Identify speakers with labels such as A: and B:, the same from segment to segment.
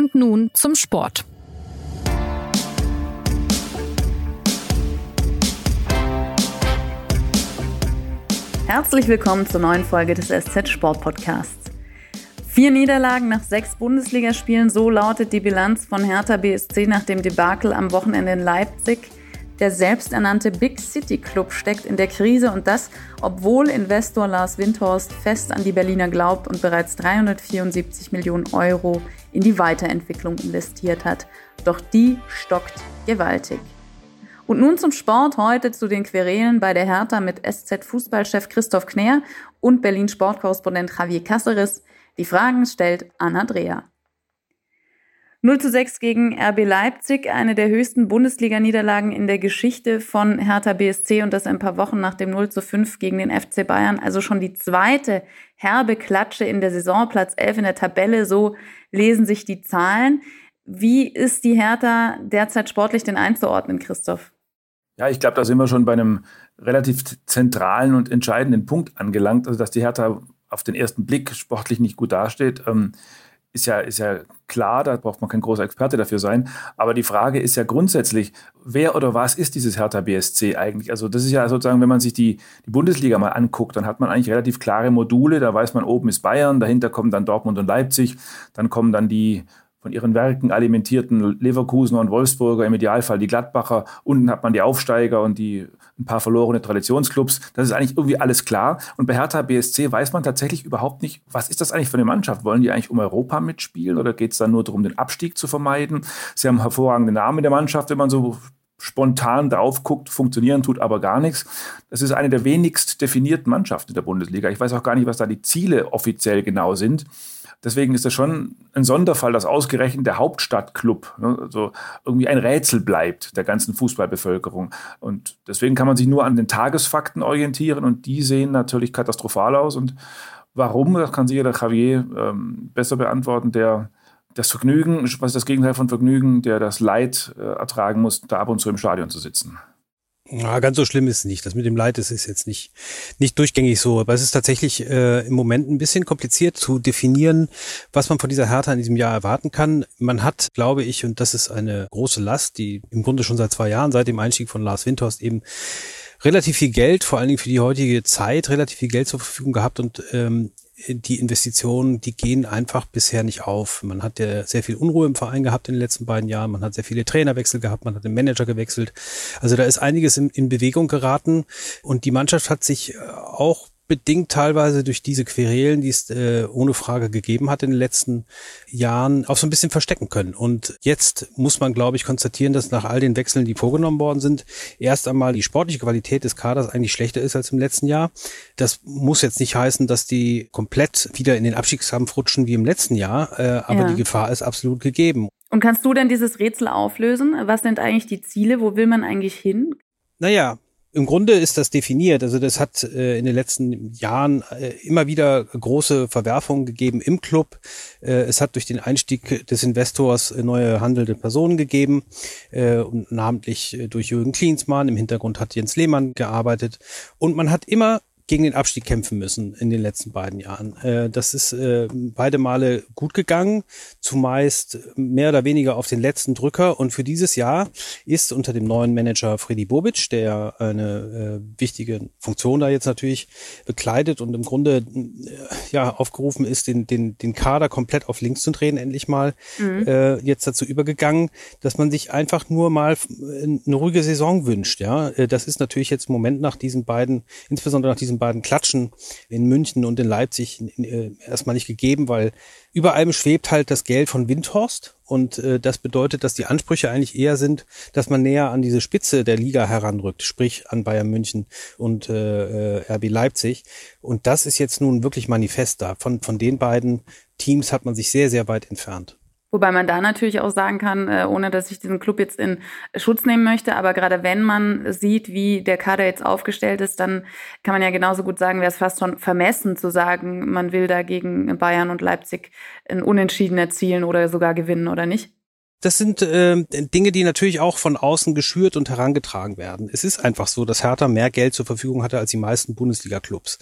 A: Und nun zum Sport.
B: Herzlich willkommen zur neuen Folge des SZ Sport Podcasts. Vier Niederlagen nach sechs Bundesligaspielen, so lautet die Bilanz von Hertha BSC nach dem Debakel am Wochenende in Leipzig. Der selbsternannte Big City Club steckt in der Krise und das, obwohl Investor Lars Windhorst fest an die Berliner glaubt und bereits 374 Millionen Euro in die Weiterentwicklung investiert hat. Doch die stockt gewaltig. Und nun zum Sport, heute zu den Querelen bei der Hertha mit SZ-Fußballchef Christoph Kner und Berlin-Sportkorrespondent Javier Cáceres. Die Fragen stellt Anna Dreher. 0 zu 6 gegen RB Leipzig, eine der höchsten Bundesliga-Niederlagen in der Geschichte von Hertha BSC und das ein paar Wochen nach dem 0 zu 5 gegen den FC Bayern. Also schon die zweite herbe Klatsche in der Saison, Platz 11 in der Tabelle, so lesen sich die Zahlen. Wie ist die Hertha derzeit sportlich denn einzuordnen, Christoph?
C: Ja, ich glaube, da sind wir schon bei einem relativ zentralen und entscheidenden Punkt angelangt. Also, dass die Hertha auf den ersten Blick sportlich nicht gut dasteht, ähm, ist, ja, ist ja klar, da braucht man kein großer Experte dafür sein. Aber die Frage ist ja grundsätzlich, wer oder was ist dieses Hertha BSC eigentlich? Also das ist ja sozusagen, wenn man sich die, die Bundesliga mal anguckt, dann hat man eigentlich relativ klare Module. Da weiß man, oben ist Bayern, dahinter kommen dann Dortmund und Leipzig, dann kommen dann die von ihren Werken alimentierten Leverkusener und Wolfsburger, im Idealfall die Gladbacher. Unten hat man die Aufsteiger und die ein paar verlorene Traditionsclubs. Das ist eigentlich irgendwie alles klar. Und bei Hertha BSC weiß man tatsächlich überhaupt nicht, was ist das eigentlich für eine Mannschaft? Wollen die eigentlich um Europa mitspielen oder geht es dann nur darum, den Abstieg zu vermeiden? Sie haben hervorragende Namen der Mannschaft, wenn man so spontan drauf guckt, funktionieren tut aber gar nichts. Das ist eine der wenigst definierten Mannschaften der Bundesliga. Ich weiß auch gar nicht, was da die Ziele offiziell genau sind. Deswegen ist das schon ein Sonderfall, dass ausgerechnet der Hauptstadtclub ne, also irgendwie ein Rätsel bleibt der ganzen Fußballbevölkerung. Und deswegen kann man sich nur an den Tagesfakten orientieren und die sehen natürlich katastrophal aus. Und warum, das kann sicher der Javier ähm, besser beantworten, der das Vergnügen, was ist das Gegenteil von Vergnügen, der das Leid äh, ertragen muss, da ab und zu im Stadion zu sitzen.
D: Ja, ganz so schlimm ist es nicht. Das mit dem Leid das ist jetzt nicht, nicht durchgängig so. Aber es ist tatsächlich äh, im Moment ein bisschen kompliziert zu definieren, was man von dieser Hertha in diesem Jahr erwarten kann. Man hat, glaube ich, und das ist eine große Last, die im Grunde schon seit zwei Jahren, seit dem Einstieg von Lars Windhorst eben relativ viel Geld, vor allen Dingen für die heutige Zeit, relativ viel Geld zur Verfügung gehabt und ähm, die Investitionen, die gehen einfach bisher nicht auf. Man hat ja sehr viel Unruhe im Verein gehabt in den letzten beiden Jahren. Man hat sehr viele Trainerwechsel gehabt. Man hat den Manager gewechselt. Also da ist einiges in, in Bewegung geraten. Und die Mannschaft hat sich auch bedingt teilweise durch diese Querelen, die es äh, ohne Frage gegeben hat in den letzten Jahren, auch so ein bisschen verstecken können. Und jetzt muss man, glaube ich, konstatieren, dass nach all den Wechseln, die vorgenommen worden sind, erst einmal die sportliche Qualität des Kaders eigentlich schlechter ist als im letzten Jahr. Das muss jetzt nicht heißen, dass die komplett wieder in den Abstiegskampf rutschen wie im letzten Jahr, äh, aber ja. die Gefahr ist absolut gegeben.
B: Und kannst du denn dieses Rätsel auflösen? Was sind eigentlich die Ziele? Wo will man eigentlich hin?
D: Naja, im Grunde ist das definiert. Also das hat äh, in den letzten Jahren äh, immer wieder große Verwerfungen gegeben im Club. Äh, es hat durch den Einstieg des Investors äh, neue handelnde Personen gegeben äh, und namentlich äh, durch Jürgen Klinsmann. Im Hintergrund hat Jens Lehmann gearbeitet und man hat immer gegen den Abstieg kämpfen müssen in den letzten beiden Jahren. Äh, das ist äh, beide Male gut gegangen, zumeist mehr oder weniger auf den letzten Drücker. Und für dieses Jahr ist unter dem neuen Manager Freddy Bobic, der eine äh, wichtige Funktion da jetzt natürlich bekleidet und im Grunde äh, ja aufgerufen ist, den, den, den Kader komplett auf links zu drehen, endlich mal mhm. äh, jetzt dazu übergegangen, dass man sich einfach nur mal eine ruhige Saison wünscht. Ja, äh, das ist natürlich jetzt im Moment nach diesen beiden, insbesondere nach diesen beiden Klatschen in München und in Leipzig äh, erstmal nicht gegeben, weil über allem schwebt halt das Geld von Windhorst und äh, das bedeutet, dass die Ansprüche eigentlich eher sind, dass man näher an diese Spitze der Liga heranrückt, sprich an Bayern München und äh, äh RB Leipzig. Und das ist jetzt nun wirklich manifest da. Von, von den beiden Teams hat man sich sehr, sehr weit entfernt.
B: Wobei man da natürlich auch sagen kann, äh, ohne dass ich diesen Club jetzt in Schutz nehmen möchte, aber gerade wenn man sieht, wie der Kader jetzt aufgestellt ist, dann kann man ja genauso gut sagen, wäre es fast schon vermessen zu sagen, man will da gegen Bayern und Leipzig ein Unentschieden erzielen oder sogar gewinnen, oder nicht?
D: das sind äh, Dinge, die natürlich auch von außen geschürt und herangetragen werden. Es ist einfach so, dass Hertha mehr Geld zur Verfügung hatte als die meisten Bundesliga-Clubs.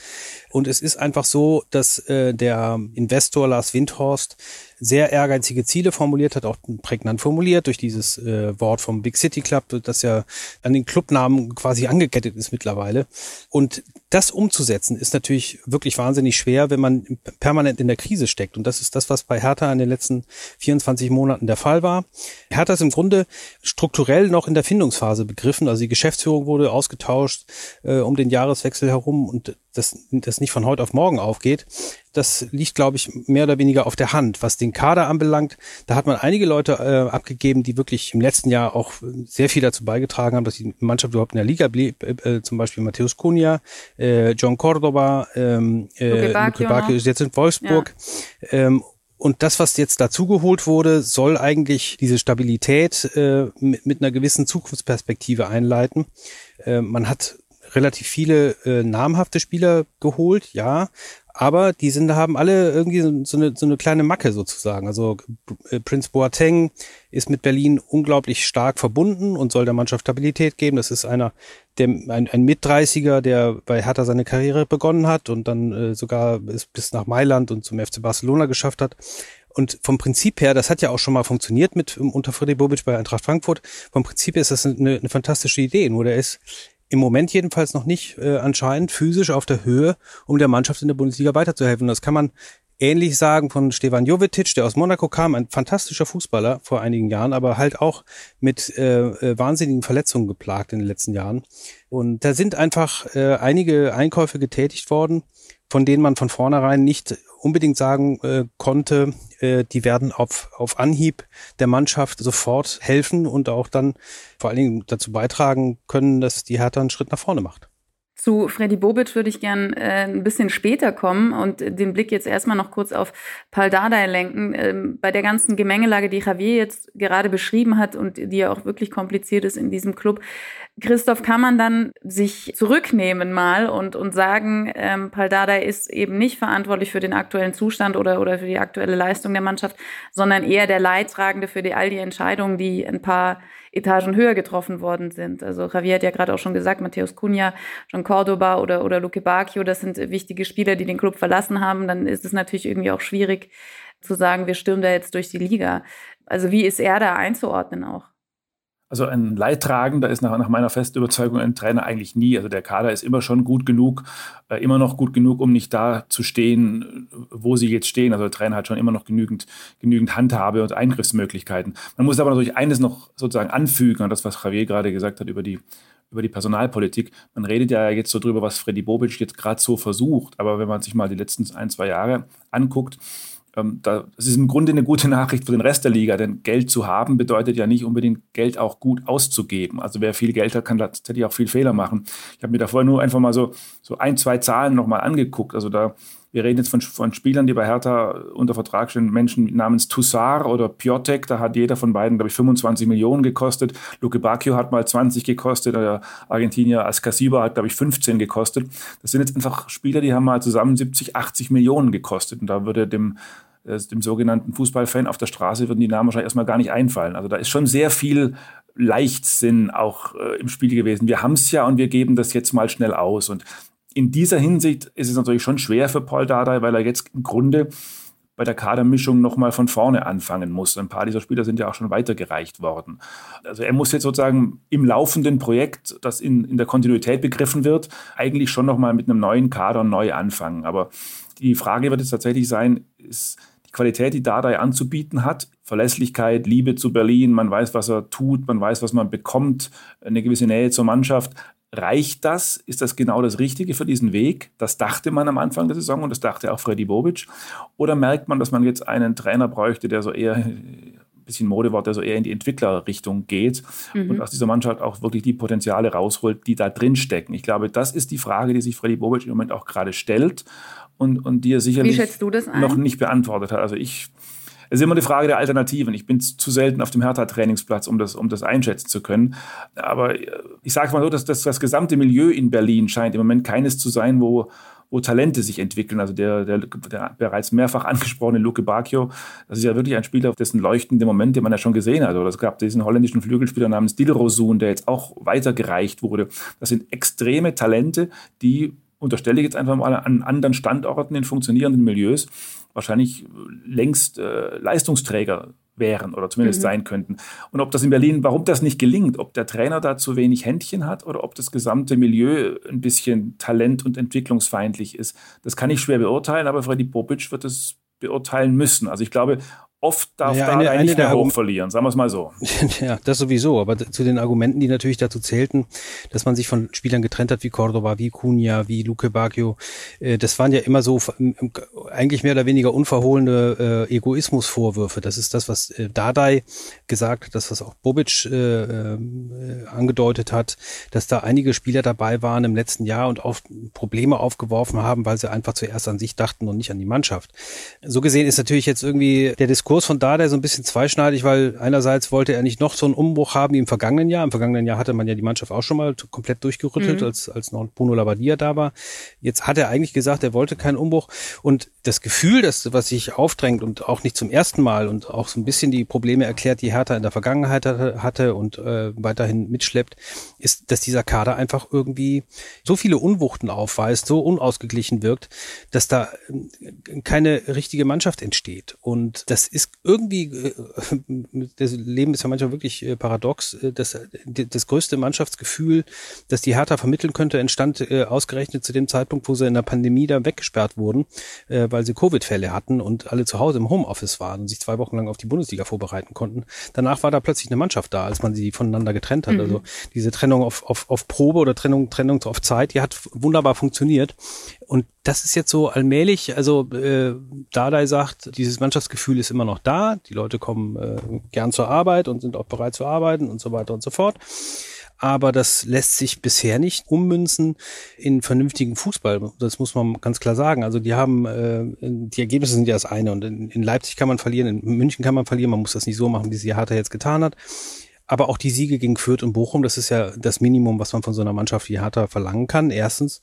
D: Und es ist einfach so, dass äh, der Investor Lars Windhorst sehr ehrgeizige Ziele formuliert hat, auch prägnant formuliert durch dieses äh, Wort vom Big City Club, das ja an den Clubnamen quasi angekettet ist mittlerweile. Und das umzusetzen ist natürlich wirklich wahnsinnig schwer, wenn man permanent in der Krise steckt. Und das ist das, was bei Hertha in den letzten 24 Monaten der Fall war. Hertha ist im Grunde strukturell noch in der Findungsphase begriffen. Also die Geschäftsführung wurde ausgetauscht äh, um den Jahreswechsel herum und das, das nicht von heute auf morgen aufgeht. Das liegt, glaube ich, mehr oder weniger auf der Hand. Was den Kader anbelangt, da hat man einige Leute äh, abgegeben, die wirklich im letzten Jahr auch sehr viel dazu beigetragen haben, dass die Mannschaft überhaupt in der Liga blieb. Äh, äh zum Beispiel Matthäus Cunha, äh, John Cordoba, ähm, äh, Luke ist jetzt in Wolfsburg. Ja. Ähm, und das, was jetzt dazugeholt wurde, soll eigentlich diese Stabilität äh, mit, mit einer gewissen Zukunftsperspektive einleiten. Äh, man hat relativ viele äh, namhafte Spieler geholt, ja, aber die sind, haben alle irgendwie so eine, so eine kleine Macke sozusagen. Also äh, Prince Boateng ist mit Berlin unglaublich stark verbunden und soll der Mannschaft Stabilität geben. Das ist einer, der, ein, ein Mit-30er, der bei Hertha seine Karriere begonnen hat und dann äh, sogar bis, bis nach Mailand und zum FC Barcelona geschafft hat. Und vom Prinzip her, das hat ja auch schon mal funktioniert mit unter Freddy Bobic bei Eintracht Frankfurt. Vom Prinzip her ist das eine, eine fantastische Idee. Nur der ist im Moment jedenfalls noch nicht äh, anscheinend physisch auf der Höhe, um der Mannschaft in der Bundesliga weiterzuhelfen. Das kann man ähnlich sagen von Stevan Jovetic, der aus Monaco kam, ein fantastischer Fußballer vor einigen Jahren, aber halt auch mit äh, äh, wahnsinnigen Verletzungen geplagt in den letzten Jahren. Und da sind einfach äh, einige Einkäufe getätigt worden, von denen man von vornherein nicht unbedingt sagen äh, konnte, äh, die werden auf, auf Anhieb der Mannschaft sofort helfen und auch dann vor allen Dingen dazu beitragen können, dass die Hertha einen Schritt nach vorne macht.
B: Zu Freddy Bobic würde ich gern äh, ein bisschen später kommen und den Blick jetzt erstmal noch kurz auf Paul Dardai lenken. Ähm, bei der ganzen Gemengelage, die Javier jetzt gerade beschrieben hat und die ja auch wirklich kompliziert ist in diesem Club, Christoph, kann man dann sich zurücknehmen mal und, und sagen, ähm, Paul Dardai ist eben nicht verantwortlich für den aktuellen Zustand oder, oder für die aktuelle Leistung der Mannschaft, sondern eher der Leidtragende für die, all die Entscheidungen, die ein paar Etagen höher getroffen worden sind. Also Javier hat ja gerade auch schon gesagt, Matthäus Cunha, John Cordoba oder, oder Luke Bacchio, das sind wichtige Spieler, die den Club verlassen haben. Dann ist es natürlich irgendwie auch schwierig zu sagen, wir stürmen da jetzt durch die Liga. Also wie ist er da einzuordnen auch?
C: Also ein Leidtragender ist nach, nach, meiner festen Überzeugung ein Trainer eigentlich nie. Also der Kader ist immer schon gut genug, äh, immer noch gut genug, um nicht da zu stehen, wo sie jetzt stehen. Also der Trainer hat schon immer noch genügend, genügend Handhabe und Eingriffsmöglichkeiten. Man muss aber natürlich eines noch sozusagen anfügen an das, was Javier gerade gesagt hat über die, über die Personalpolitik. Man redet ja jetzt so drüber, was Freddy Bobic jetzt gerade so versucht. Aber wenn man sich mal die letzten ein, zwei Jahre anguckt, das ist im Grunde eine gute Nachricht für den Rest der Liga, denn Geld zu haben bedeutet ja nicht unbedingt Geld auch gut auszugeben. Also wer viel Geld hat, kann tatsächlich auch viel Fehler machen. Ich habe mir da vorher nur einfach mal so, so ein, zwei Zahlen nochmal angeguckt. Also da, wir reden jetzt von, von Spielern, die bei Hertha unter Vertrag stehen, Menschen namens Tussar oder Piotek, da hat jeder von beiden, glaube ich, 25 Millionen gekostet. Luke Bacchio hat mal 20 gekostet, der Argentinier Ascasiba hat, glaube ich, 15 gekostet. Das sind jetzt einfach Spieler, die haben mal zusammen 70, 80 Millionen gekostet. Und da würde dem dem sogenannten Fußballfan auf der Straße würden die Namen wahrscheinlich erstmal gar nicht einfallen. Also da ist schon sehr viel Leichtsinn auch äh, im Spiel gewesen. Wir haben es ja und wir geben das jetzt mal schnell aus. Und in dieser Hinsicht ist es natürlich schon schwer für Paul Dardai, weil er jetzt im Grunde bei der Kadermischung nochmal von vorne anfangen muss. Ein paar dieser Spieler sind ja auch schon weitergereicht worden. Also er muss jetzt sozusagen im laufenden Projekt, das in, in der Kontinuität begriffen wird, eigentlich schon nochmal mit einem neuen Kader neu anfangen. Aber die Frage wird jetzt tatsächlich sein, ist die Qualität, die Dardai anzubieten hat, Verlässlichkeit, Liebe zu Berlin, man weiß, was er tut, man weiß, was man bekommt, eine gewisse Nähe zur Mannschaft. Reicht das? Ist das genau das Richtige für diesen Weg? Das dachte man am Anfang der Saison und das dachte auch Freddy Bobic. Oder merkt man, dass man jetzt einen Trainer bräuchte, der so eher ein bisschen Modewort, der so eher in die Entwicklerrichtung geht mhm. und aus dieser Mannschaft auch wirklich die Potenziale rausholt, die da drin stecken. Ich glaube, das ist die Frage, die sich Freddy Bobic im Moment auch gerade stellt und, und die er sicherlich noch nicht beantwortet hat. Also ich, es ist immer eine Frage der Alternativen. Ich bin zu selten auf dem Hertha-Trainingsplatz, um das, um das einschätzen zu können. Aber äh, ich sage mal so, dass das, das gesamte Milieu in Berlin scheint im Moment keines zu sein, wo, wo Talente sich entwickeln. Also der, der, der bereits mehrfach angesprochene Luke Bacchio, das ist ja wirklich ein Spieler, dessen leuchtende Momente man ja schon gesehen hat. Oder es gab diesen holländischen Flügelspieler namens Dilrosun, der jetzt auch weitergereicht wurde. Das sind extreme Talente, die unterstelle ich jetzt einfach mal, an anderen Standorten in funktionierenden Milieus wahrscheinlich längst äh, Leistungsträger wären oder zumindest mhm. sein könnten. Und ob das in Berlin, warum das nicht gelingt, ob der Trainer da zu wenig Händchen hat oder ob das gesamte Milieu ein bisschen talent- und entwicklungsfeindlich ist, das kann ich schwer beurteilen, aber Freddy Bobic wird es beurteilen müssen. Also ich glaube, oft darf ja, eine, eine nicht mehr hoch verlieren, sagen wir es mal so.
D: ja, das sowieso, aber zu den Argumenten, die natürlich dazu zählten, dass man sich von Spielern getrennt hat wie Cordoba, wie Cunha, wie Luke Bacchio, äh, das waren ja immer so eigentlich mehr oder weniger unverhohlene äh, Egoismusvorwürfe. Das ist das, was äh, Dardai gesagt hat, das, was auch Bobic äh, äh, angedeutet hat, dass da einige Spieler dabei waren im letzten Jahr und auch Probleme aufgeworfen haben, weil sie einfach zuerst an sich dachten und nicht an die Mannschaft. So gesehen ist natürlich jetzt irgendwie der Diskurs Diskurs von Dada so ein bisschen zweischneidig, weil einerseits wollte er nicht noch so einen Umbruch haben wie im vergangenen Jahr. Im vergangenen Jahr hatte man ja die Mannschaft auch schon mal komplett durchgerüttelt, mhm. als, als noch Bruno Labbadia da war. Jetzt hat er eigentlich gesagt, er wollte keinen Umbruch. Und das Gefühl, das, was sich aufdrängt und auch nicht zum ersten Mal und auch so ein bisschen die Probleme erklärt, die Hertha in der Vergangenheit hatte und äh, weiterhin mitschleppt, ist, dass dieser Kader einfach irgendwie so viele Unwuchten aufweist, so unausgeglichen wirkt, dass da äh, keine richtige Mannschaft entsteht. Und das ist ist irgendwie, äh, das Leben ist ja manchmal wirklich äh, paradox, äh, das, das größte Mannschaftsgefühl, das die Hertha vermitteln könnte, entstand ausgerechnet zu dem Zeitpunkt, wo sie in der Pandemie da weggesperrt wurden, weil sie Covid-Fälle hatten und alle zu Hause im Homeoffice waren und sich zwei Wochen lang auf die Bundesliga vorbereiten konnten. Danach war da plötzlich eine Mannschaft da, als man sie voneinander getrennt hat. Mhm. Also diese Trennung auf, auf, auf Probe oder Trennung, Trennung auf Zeit, die hat wunderbar funktioniert. Und das ist jetzt so allmählich, also äh, Dardai sagt, dieses Mannschaftsgefühl ist immer noch da, die Leute kommen äh, gern zur Arbeit und sind auch bereit zu arbeiten und so weiter und so fort. Aber das lässt sich bisher nicht ummünzen in vernünftigen Fußball. Das muss man ganz klar sagen. Also die haben, äh, die Ergebnisse sind ja das eine. Und in, in Leipzig kann man verlieren, in München kann man verlieren. Man muss das nicht so machen, wie sie Hertha jetzt getan hat. Aber auch die Siege gegen Fürth und Bochum, das ist ja das Minimum, was man von so einer Mannschaft wie Hertha verlangen kann, erstens.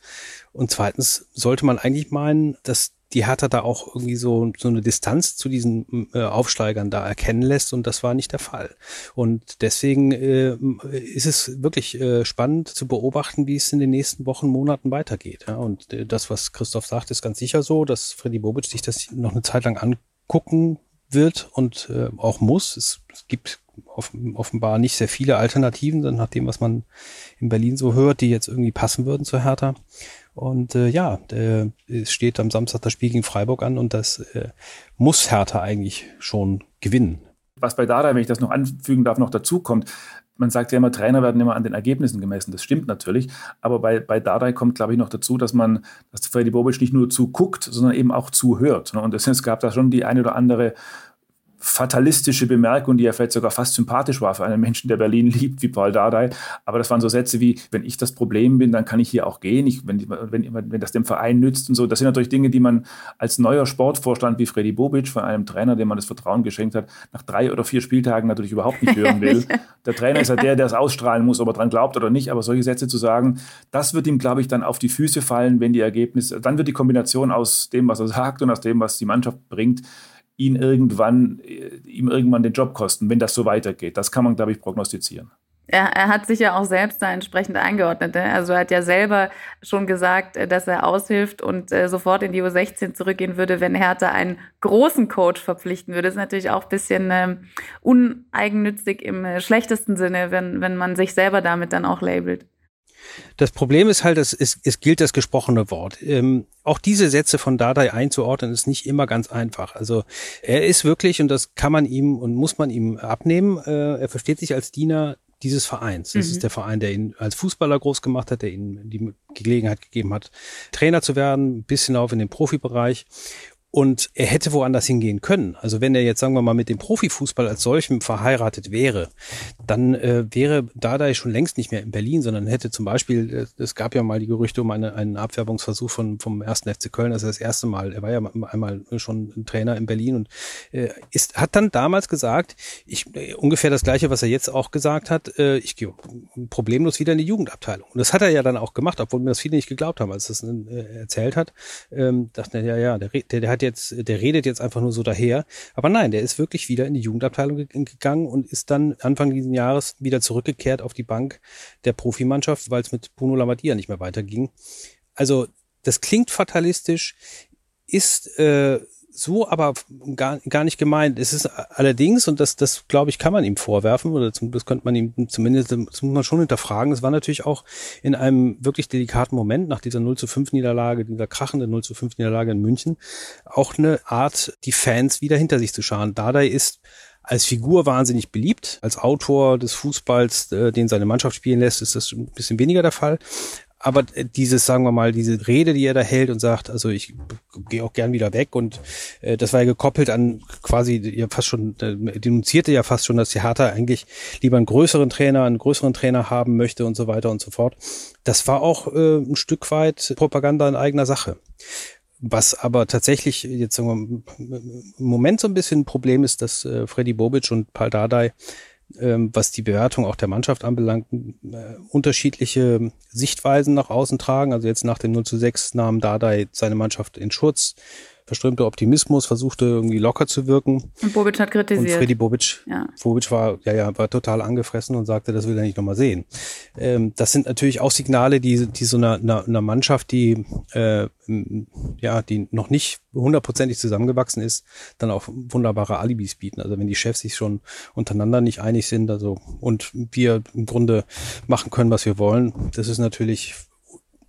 D: Und zweitens sollte man eigentlich meinen, dass die Hertha da auch irgendwie so, so eine Distanz zu diesen äh, Aufsteigern da erkennen lässt und das war nicht der Fall. Und deswegen äh, ist es wirklich äh, spannend zu beobachten, wie es in den nächsten Wochen, Monaten weitergeht. Ja? Und äh, das, was Christoph sagt, ist ganz sicher so, dass Freddy Bobic sich das noch eine Zeit lang angucken wird und äh, auch muss. Es, es gibt offenbar nicht sehr viele Alternativen, nach dem, was man in Berlin so hört, die jetzt irgendwie passen würden zu Hertha. Und äh, ja, äh, es steht am Samstag das Spiel gegen Freiburg an und das äh, muss Hertha eigentlich schon gewinnen.
C: Was bei Dada, wenn ich das noch anfügen darf, noch dazu kommt, man sagt ja immer, Trainer werden immer an den Ergebnissen gemessen. Das stimmt natürlich. Aber bei, bei Dardai kommt, glaube ich, noch dazu, dass man, dass Freddy Bobic nicht nur zuguckt, sondern eben auch zuhört. Und es gab da schon die eine oder andere fatalistische Bemerkung, die ja vielleicht sogar fast sympathisch war für einen Menschen, der Berlin liebt, wie Paul Dardai. Aber das waren so Sätze wie, wenn ich das Problem bin, dann kann ich hier auch gehen, ich, wenn, wenn, wenn das dem Verein nützt und so. Das sind natürlich Dinge, die man als neuer Sportvorstand wie Freddy Bobic von einem Trainer, dem man das Vertrauen geschenkt hat, nach drei oder vier Spieltagen natürlich überhaupt nicht hören will. Der Trainer ist ja der, der es ausstrahlen muss, ob er dran glaubt oder nicht. Aber solche Sätze zu sagen, das wird ihm, glaube ich, dann auf die Füße fallen, wenn die Ergebnisse, dann wird die Kombination aus dem, was er sagt und aus dem, was die Mannschaft bringt, ihn irgendwann, äh, ihm irgendwann den Job kosten, wenn das so weitergeht. Das kann man, glaube ich, prognostizieren.
B: Er, er hat sich ja auch selbst da entsprechend eingeordnet. Ne? Also er hat ja selber schon gesagt, äh, dass er aushilft und äh, sofort in die U16 zurückgehen würde, wenn Hertha einen großen Coach verpflichten würde. Das ist natürlich auch ein bisschen ähm, uneigennützig im schlechtesten Sinne, wenn, wenn man sich selber damit dann auch labelt.
D: Das Problem ist halt, es, es, es gilt das gesprochene Wort. Ähm, auch diese Sätze von Dadai einzuordnen, ist nicht immer ganz einfach. Also er ist wirklich, und das kann man ihm und muss man ihm abnehmen, äh, er versteht sich als Diener dieses Vereins. Das mhm. ist der Verein, der ihn als Fußballer groß gemacht hat, der ihm die Gelegenheit gegeben hat, Trainer zu werden, bis hinauf in den Profibereich. Und er hätte woanders hingehen können. Also wenn er jetzt, sagen wir mal, mit dem Profifußball als solchem verheiratet wäre, dann äh, wäre Dardai schon längst nicht mehr in Berlin, sondern hätte zum Beispiel, äh, es gab ja mal die Gerüchte um eine, einen Abwerbungsversuch von, vom ersten FC Köln, also das erste Mal, er war ja einmal schon Trainer in Berlin und äh, ist, hat dann damals gesagt, ich, äh, ungefähr das gleiche, was er jetzt auch gesagt hat, äh, ich gehe problemlos wieder in die Jugendabteilung. Und das hat er ja dann auch gemacht, obwohl mir das viele nicht geglaubt haben, als er es äh, erzählt hat. Ähm, dachten ja, ja, der, der, der hat jetzt, der redet jetzt einfach nur so daher. Aber nein, der ist wirklich wieder in die Jugendabteilung gegangen und ist dann Anfang dieses Jahres wieder zurückgekehrt auf die Bank der Profimannschaft, weil es mit Bruno Lambadia nicht mehr weiterging. Also Das klingt fatalistisch, ist äh, so aber gar, gar nicht gemeint. Es ist allerdings, und das, das glaube ich, kann man ihm vorwerfen, oder zum, das könnte man ihm zumindest, das muss man schon hinterfragen. Es war natürlich auch in einem wirklich delikaten Moment nach dieser 0 zu 5 Niederlage, dieser krachenden 0 zu 5 Niederlage in München, auch eine Art, die Fans wieder hinter sich zu scharen. Dardai ist als Figur wahnsinnig beliebt. Als Autor des Fußballs, äh, den seine Mannschaft spielen lässt, ist das ein bisschen weniger der Fall aber dieses, sagen wir mal, diese Rede, die er da hält und sagt, also ich gehe auch gern wieder weg und äh, das war ja gekoppelt an quasi ja fast schon, äh, denunzierte ja fast schon, dass die Hertha eigentlich lieber einen größeren Trainer, einen größeren Trainer haben möchte und so weiter und so fort. Das war auch äh, ein Stück weit Propaganda in eigener Sache. Was aber tatsächlich jetzt sagen wir, im Moment so ein bisschen ein Problem ist, dass äh, Freddy Bobic und Paul Dardai ähm, was die Bewertung auch der Mannschaft anbelangt, äh, unterschiedliche Sichtweisen nach außen tragen. Also jetzt nach dem 0 zu 6 nahm Dardai seine Mannschaft in Schutz verströmter Optimismus, versuchte irgendwie locker zu wirken.
B: Und Bobic hat kritisiert.
D: Und Freddy Bobic, ja. Bobic war, ja, ja, war total angefressen und sagte, das will er nicht nochmal sehen. Ähm, das sind natürlich auch Signale, die, die so einer, einer, einer Mannschaft, die, äh, ja, die noch nicht hundertprozentig zusammengewachsen ist, dann auch wunderbare Alibis bieten. Also wenn die Chefs sich schon untereinander nicht einig sind, also, und wir im Grunde machen können, was wir wollen, das ist natürlich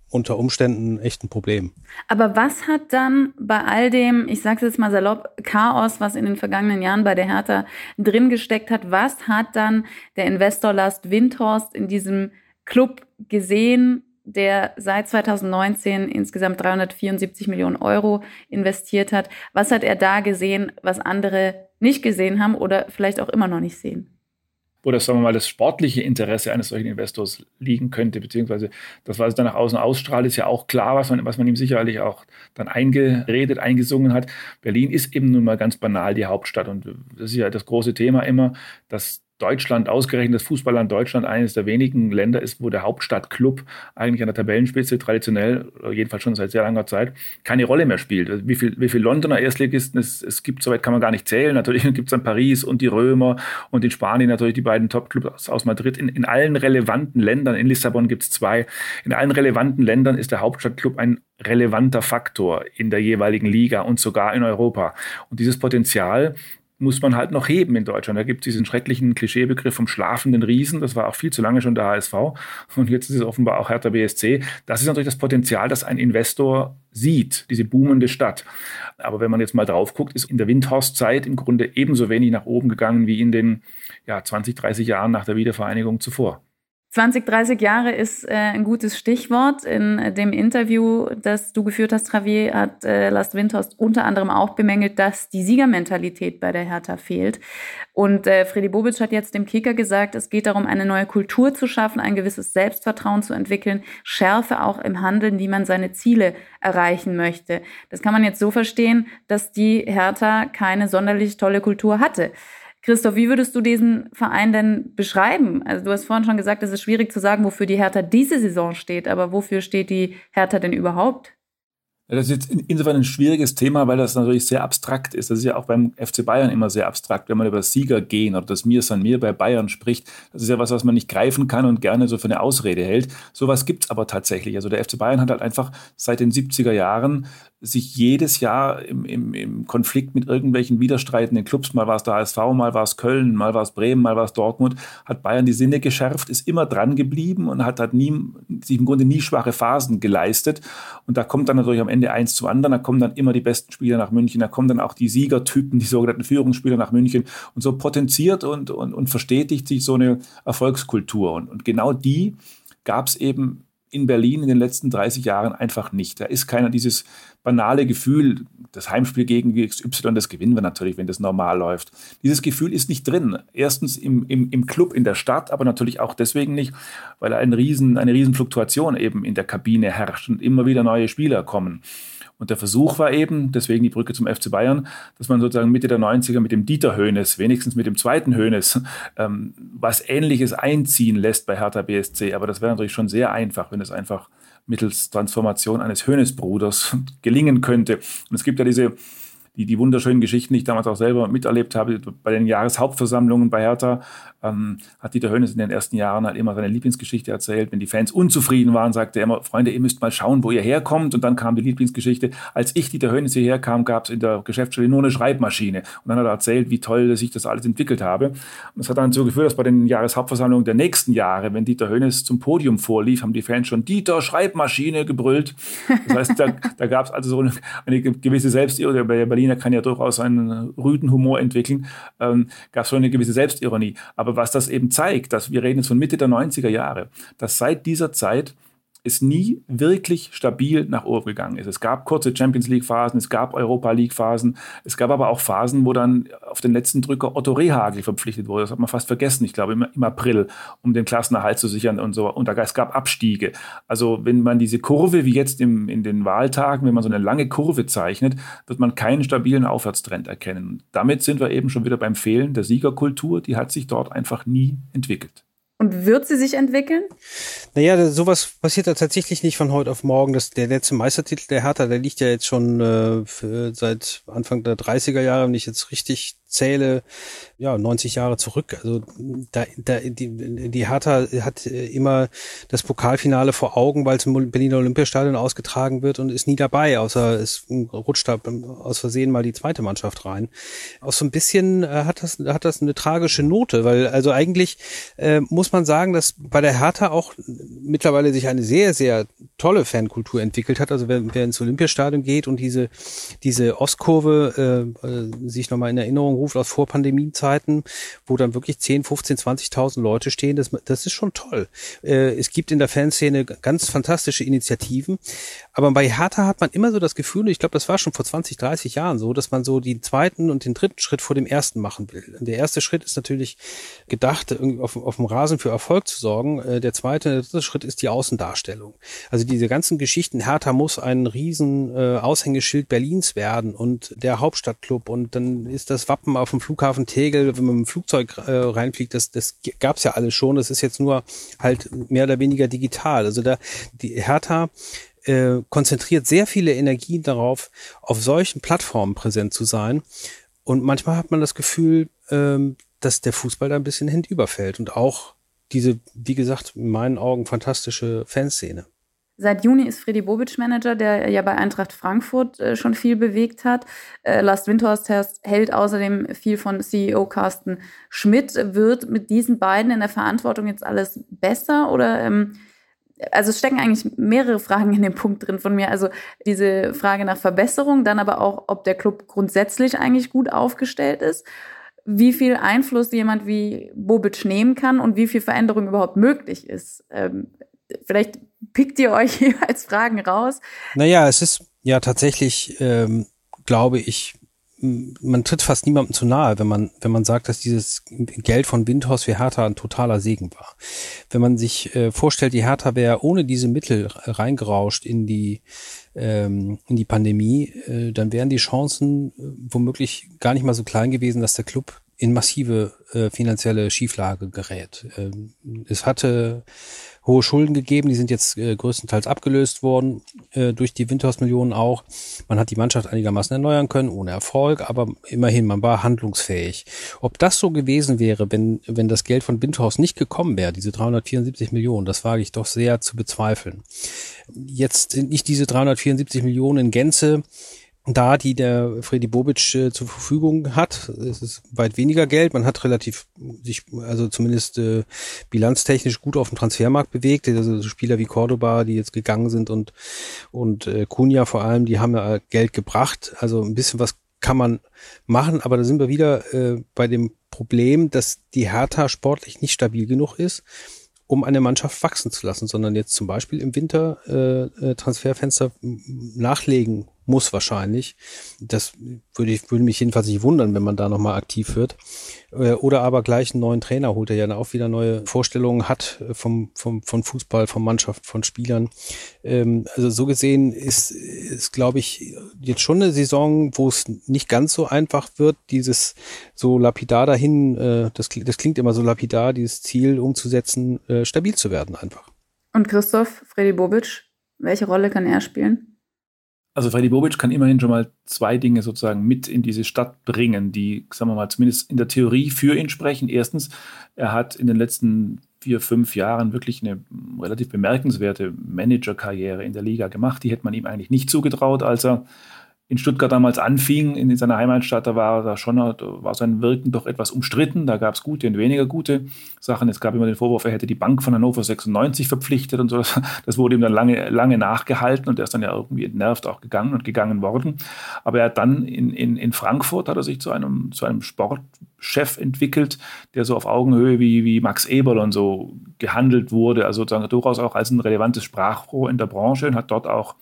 D: unter Umständen echt ein Problem.
B: Aber was hat dann bei all dem, ich sage jetzt mal salopp, Chaos, was in den vergangenen Jahren bei der Hertha drin gesteckt hat, was hat dann der Investor Last Windhorst in diesem Club gesehen, der seit 2019 insgesamt 374 Millionen Euro investiert hat? Was hat er da gesehen, was andere nicht gesehen haben oder vielleicht auch immer noch nicht sehen?
C: Wo das, sagen wir mal, das sportliche Interesse eines solchen Investors liegen könnte, beziehungsweise das, was es dann nach außen ausstrahlt, ist ja auch klar, was man, was man ihm sicherlich auch dann eingeredet, eingesungen hat. Berlin ist eben nun mal ganz banal die Hauptstadt und das ist ja das große Thema immer, dass Deutschland, ausgerechnet das Fußballland Deutschland, eines der wenigen Länder ist, wo der Hauptstadtclub eigentlich an der Tabellenspitze traditionell, jedenfalls schon seit sehr langer Zeit, keine Rolle mehr spielt. Wie viel, wie viel Londoner Erstligisten es, es gibt, soweit kann man gar nicht zählen. Natürlich gibt es dann Paris und die Römer und in Spanien natürlich die beiden Topclubs aus Madrid. In, in allen relevanten Ländern, in Lissabon gibt es zwei, in allen relevanten Ländern ist der Hauptstadtclub ein relevanter Faktor in der jeweiligen Liga und sogar in Europa. Und dieses Potenzial muss man halt noch heben in Deutschland. Da gibt es diesen schrecklichen Klischeebegriff vom schlafenden Riesen. Das war auch viel zu lange schon der HSV. Und jetzt ist es offenbar auch Hertha BSC. Das ist natürlich das Potenzial, das ein Investor sieht, diese boomende Stadt. Aber wenn man jetzt mal drauf guckt, ist in der Windhorst-Zeit im Grunde ebenso wenig nach oben gegangen wie in den ja, 20, 30 Jahren nach der Wiedervereinigung zuvor.
B: 20, 30 Jahre ist äh, ein gutes Stichwort. In dem Interview, das du geführt hast, Javier, hat äh, Last Windhorst unter anderem auch bemängelt, dass die Siegermentalität bei der Hertha fehlt. Und äh, Freddy Bobic hat jetzt dem Kicker gesagt, es geht darum, eine neue Kultur zu schaffen, ein gewisses Selbstvertrauen zu entwickeln, Schärfe auch im Handeln, wie man seine Ziele erreichen möchte. Das kann man jetzt so verstehen, dass die Hertha keine sonderlich tolle Kultur hatte. Christoph, wie würdest du diesen Verein denn beschreiben? Also du hast vorhin schon gesagt, es ist schwierig zu sagen, wofür die Hertha diese Saison steht, aber wofür steht die Hertha denn überhaupt?
C: Das ist jetzt insofern ein schwieriges Thema, weil das natürlich sehr abstrakt ist. Das ist ja auch beim FC Bayern immer sehr abstrakt, wenn man über Sieger gehen oder das Mir san mir bei Bayern spricht. Das ist ja was, was man nicht greifen kann und gerne so für eine Ausrede hält. Sowas gibt es aber tatsächlich. Also der FC Bayern hat halt einfach seit den 70er Jahren sich jedes Jahr im, im, im Konflikt mit irgendwelchen widerstreitenden Clubs, mal war es der HSV, mal war es Köln, mal war es Bremen, mal war es Dortmund, hat Bayern die Sinne geschärft, ist immer dran geblieben und hat, hat nie, sich im Grunde nie schwache Phasen geleistet. Und da kommt dann natürlich am Ende eins zum anderen, da kommen dann immer die besten Spieler nach München, da kommen dann auch die Siegertypen, die sogenannten Führungsspieler nach München und so potenziert und, und, und verstetigt sich so eine Erfolgskultur. Und, und genau die gab es eben in Berlin in den letzten 30 Jahren einfach nicht. Da ist keiner dieses banale Gefühl, das Heimspiel gegen XY, das gewinnen wir natürlich, wenn das normal läuft. Dieses Gefühl ist nicht drin. Erstens im, im, im Club in der Stadt, aber natürlich auch deswegen nicht, weil ein Riesen, eine Riesenfluktuation eben in der Kabine herrscht und immer wieder neue Spieler kommen. Und der Versuch war eben, deswegen die Brücke zum FC Bayern, dass man sozusagen Mitte der 90er mit dem Dieter Höhnes, wenigstens mit dem zweiten Höhnes, ähm, was Ähnliches einziehen lässt bei Hertha BSC. Aber das wäre natürlich schon sehr einfach, wenn es einfach mittels Transformation eines Höhnesbruders gelingen könnte. Und es gibt ja diese die, die wunderschönen Geschichten, die ich damals auch selber miterlebt habe, bei den Jahreshauptversammlungen bei Hertha, ähm, hat Dieter Hönes in den ersten Jahren halt immer seine Lieblingsgeschichte erzählt. Wenn die Fans unzufrieden waren, sagte er immer, Freunde, ihr müsst mal schauen, wo ihr herkommt. Und dann kam die Lieblingsgeschichte. Als ich, Dieter Hönes, hierher kam, gab es in der Geschäftsstelle nur eine Schreibmaschine. Und dann hat er erzählt, wie toll sich das alles entwickelt habe. Und das hat dann so geführt, dass bei den Jahreshauptversammlungen der nächsten Jahre, wenn Dieter Hönes zum Podium vorlief, haben die Fans schon Dieter Schreibmaschine gebrüllt. Das heißt, da, da gab es also so eine, eine gewisse Selbstironie. Der Berliner kann ja durchaus einen rüden Humor entwickeln. Ähm, gab es schon eine gewisse Selbstironie. Aber was das eben zeigt, dass wir reden jetzt von Mitte der 90er Jahre, dass seit dieser Zeit es nie wirklich stabil nach oben gegangen ist. Es gab kurze Champions League Phasen, es gab Europa League Phasen, es gab aber auch Phasen, wo dann auf den letzten Drücker Otto Rehagel verpflichtet wurde. Das hat man fast vergessen, ich glaube im, im April, um den Klassenerhalt zu sichern und so. Und da, es gab Abstiege. Also wenn man diese Kurve, wie jetzt im, in den Wahltagen, wenn man so eine lange Kurve zeichnet, wird man keinen stabilen Aufwärtstrend erkennen. Damit sind wir eben schon wieder beim Fehlen der Siegerkultur. Die hat sich dort einfach nie entwickelt.
B: Und wird sie sich entwickeln?
D: Naja, sowas passiert ja tatsächlich nicht von heute auf morgen. Das, der letzte Meistertitel der Hertha, der liegt ja jetzt schon äh, für, seit Anfang der 30er Jahre, wenn ich jetzt richtig zähle, ja, 90 Jahre zurück. Also da, da, die, die Hertha hat äh, immer das Pokalfinale vor Augen, weil es im Berliner Olympiastadion ausgetragen wird und ist nie dabei, außer es rutscht da aus Versehen mal die zweite Mannschaft rein. Auch so ein bisschen äh, hat das hat das eine tragische Note, weil also eigentlich äh, muss man sagen, dass bei der Hertha auch mittlerweile sich eine sehr sehr tolle Fankultur entwickelt hat. Also wer, wer ins Olympiastadion geht und diese diese Ostkurve äh, äh sich nochmal in Erinnerung ruft aus Vorpandemiezeiten, wo dann wirklich 10, 15, 20.000 Leute stehen. Das, das ist schon toll. Äh, es gibt in der Fanszene ganz fantastische Initiativen. Aber bei Hertha hat man immer so das Gefühl, ich glaube, das war schon vor 20, 30 Jahren so, dass man so den zweiten und den dritten Schritt vor dem ersten machen will. Der erste Schritt ist natürlich gedacht, auf, auf dem Rasen für Erfolg zu sorgen. Äh, der zweite, der dritte Schritt ist die Außendarstellung. Also diese ganzen Geschichten, Hertha muss ein riesen äh, Aushängeschild Berlins werden und der Hauptstadtclub und dann ist das Wappen Wappen auf dem Flughafen Tegel, wenn man mit dem Flugzeug äh, reinfliegt, das, das gab's ja alles schon. Das ist jetzt nur halt mehr oder weniger digital. Also da die Hertha äh, konzentriert sehr viele Energien darauf, auf solchen Plattformen präsent zu sein. Und manchmal hat man das Gefühl, ähm, dass der Fußball da ein bisschen hinüberfällt und auch diese, wie gesagt, in meinen Augen fantastische Fanszene.
B: Seit Juni ist Freddy Bobic Manager, der ja bei Eintracht Frankfurt äh, schon viel bewegt hat. Äh, Lars Windhorst hält außerdem viel von CEO Carsten Schmidt. Wird mit diesen beiden in der Verantwortung jetzt alles besser oder ähm, also es stecken eigentlich mehrere Fragen in dem Punkt drin von mir. Also diese Frage nach Verbesserung, dann aber auch, ob der Club grundsätzlich eigentlich gut aufgestellt ist, wie viel Einfluss jemand wie Bobic nehmen kann und wie viel Veränderung überhaupt möglich ist. Ähm, vielleicht pickt ihr euch jeweils Fragen raus.
D: Naja, es ist ja tatsächlich, ähm, glaube ich, man tritt fast niemandem zu nahe, wenn man, wenn man sagt, dass dieses Geld von Windhaus für Hertha ein totaler Segen war. Wenn man sich äh, vorstellt, die Hertha wäre ohne diese Mittel reingerauscht in die, ähm, in die Pandemie, äh, dann wären die Chancen äh, womöglich gar nicht mal so klein gewesen, dass der Club in massive äh, finanzielle Schieflage gerät. Ähm, es hatte hohe Schulden gegeben, die sind jetzt äh, größtenteils abgelöst worden, äh, durch die Windhausmillionen auch. Man hat die Mannschaft einigermaßen erneuern können, ohne Erfolg, aber immerhin, man war handlungsfähig. Ob das so gewesen wäre, wenn, wenn das Geld von Windhaus nicht gekommen wäre, diese 374 Millionen, das wage ich doch sehr zu bezweifeln. Jetzt sind nicht diese 374 Millionen in Gänze da, die der Freddy Bobic äh, zur Verfügung hat. Es ist weit weniger Geld. Man hat relativ sich, also zumindest äh, bilanztechnisch gut auf dem Transfermarkt bewegt. Also so Spieler wie Cordoba, die jetzt gegangen sind und und äh, Cunha vor allem, die haben ja Geld gebracht. Also ein bisschen was kann man machen, aber da sind wir wieder äh, bei dem Problem, dass die Hertha sportlich nicht stabil genug ist um eine Mannschaft wachsen zu lassen, sondern jetzt zum Beispiel im Winter äh, äh Transferfenster nachlegen muss wahrscheinlich. Das würde ich würde mich jedenfalls nicht wundern, wenn man da nochmal aktiv wird. Äh, oder aber gleich einen neuen Trainer holt, der ja auch wieder neue Vorstellungen hat äh, vom, vom, von Fußball, von Mannschaft, von Spielern. Ähm, also so gesehen ist, ist glaube ich, jetzt schon eine Saison, wo es nicht ganz so einfach wird, dieses so lapidar dahin, äh, das, das klingt immer so lapidar, dieses Ziel umzusetzen, stabil zu werden einfach.
B: Und Christoph, Freddy Bobic, welche Rolle kann er spielen?
C: Also Freddy Bobic kann immerhin schon mal zwei Dinge sozusagen mit in diese Stadt bringen, die, sagen wir mal, zumindest in der Theorie für ihn sprechen. Erstens, er hat in den letzten vier, fünf Jahren wirklich eine relativ bemerkenswerte Managerkarriere in der Liga gemacht. Die hätte man ihm eigentlich nicht zugetraut, als er in Stuttgart damals anfing, in seiner Heimatstadt, da war da schon war sein Wirken doch etwas umstritten. Da gab es gute und weniger gute Sachen. Es gab immer den Vorwurf, er hätte die Bank von Hannover 96 verpflichtet und so. Das wurde ihm dann lange, lange nachgehalten und er ist dann ja irgendwie entnervt auch gegangen und gegangen worden. Aber er hat dann in, in, in Frankfurt hat er sich zu einem, zu einem Sportchef entwickelt, der so auf Augenhöhe wie, wie Max Eberl und so gehandelt wurde. Also sozusagen durchaus auch als ein relevantes Sprachrohr in der Branche und hat dort auch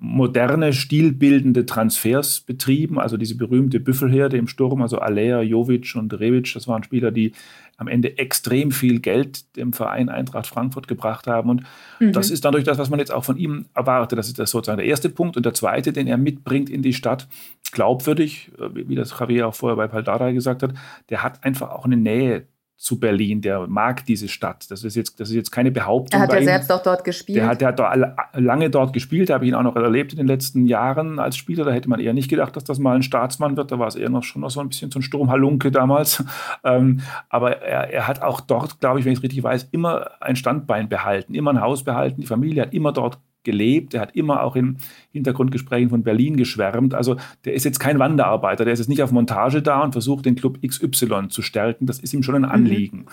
C: moderne, stilbildende Transfers betrieben. Also diese berühmte Büffelherde im Sturm, also Alea, Jovic und Revic, das waren Spieler, die am Ende extrem viel Geld dem Verein Eintracht Frankfurt gebracht haben. Und mhm. das ist dadurch das, was man jetzt auch von ihm erwartet. Das ist das sozusagen der erste Punkt. Und der zweite, den er mitbringt in die Stadt, glaubwürdig, wie das Javier auch vorher bei Paldada gesagt hat, der hat einfach auch eine Nähe zu Berlin, der mag diese Stadt. Das ist jetzt, das ist jetzt keine Behauptung.
B: Er hat ja selbst auch dort gespielt.
C: Der hat, der hat lange dort gespielt, da habe ich ihn auch noch erlebt in den letzten Jahren als Spieler. Da hätte man eher nicht gedacht, dass das mal ein Staatsmann wird. Da war es eher noch schon noch so ein bisschen so ein Sturmhalunke damals. Ähm, aber er, er hat auch dort, glaube ich, wenn ich es richtig weiß, immer ein Standbein behalten, immer ein Haus behalten. Die Familie hat immer dort gelebt. Er hat immer auch in Hintergrundgesprächen von Berlin geschwärmt. Also der ist jetzt kein Wanderarbeiter, der ist jetzt nicht auf Montage da und versucht, den Club XY zu stärken. Das ist ihm schon ein mhm. Anliegen. Mhm.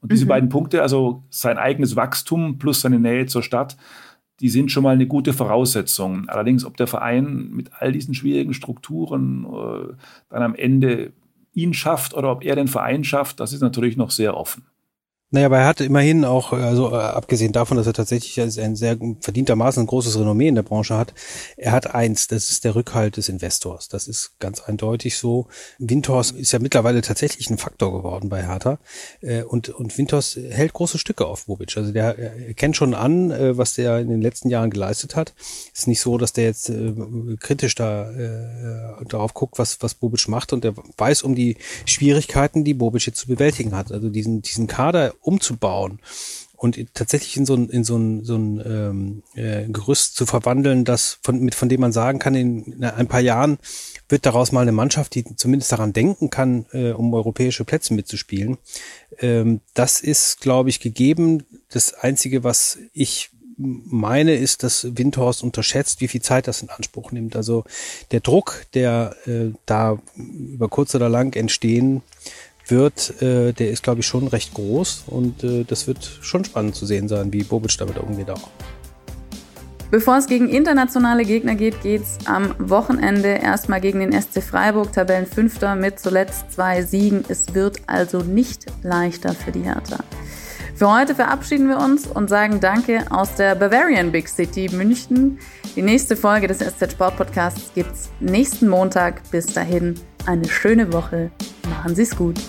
C: Und diese mhm. beiden Punkte, also sein eigenes Wachstum plus seine Nähe zur Stadt, die sind schon mal eine gute Voraussetzung. Allerdings, ob der Verein mit all diesen schwierigen Strukturen äh, dann am Ende ihn schafft oder ob er den Verein schafft, das ist natürlich noch sehr offen.
D: Naja, aber er hat immerhin auch, also äh, abgesehen davon, dass er tatsächlich ein sehr verdientermaßen ein großes Renommee in der Branche hat, er hat eins, das ist der Rückhalt des Investors. Das ist ganz eindeutig so. Windhorst ist ja mittlerweile tatsächlich ein Faktor geworden bei Hertha. Äh, und, und Windhorst hält große Stücke auf Bobic. Also der er kennt schon an, äh, was der in den letzten Jahren geleistet hat. Ist nicht so, dass der jetzt kritisch da äh, darauf guckt, was, was Bobic macht. Und der weiß um die Schwierigkeiten, die Bobic jetzt zu bewältigen hat. Also diesen, diesen Kader umzubauen und tatsächlich in so ein, in so ein, so ein ähm, äh, Gerüst zu verwandeln, das von, mit, von dem man sagen kann, in ein paar Jahren wird daraus mal eine Mannschaft, die zumindest daran denken kann, äh, um europäische Plätze mitzuspielen. Ähm, das ist, glaube ich, gegeben. Das Einzige, was ich meine, ist, dass Windhorst unterschätzt, wie viel Zeit das in Anspruch nimmt. Also der Druck, der äh, da über kurz oder lang entstehen wird, äh, der ist, glaube ich, schon recht groß und äh, das wird schon spannend zu sehen sein, wie Bobic damit umgeht auch.
B: Bevor es gegen internationale Gegner geht, geht es am Wochenende erstmal gegen den SC Freiburg, Tabellenfünfter mit zuletzt zwei Siegen. Es wird also nicht leichter für die Hertha. Für heute verabschieden wir uns und sagen Danke aus der Bavarian Big City München. Die nächste Folge des SZ Sport Podcasts gibt es nächsten Montag. Bis dahin eine schöne Woche. Machen Sie es gut.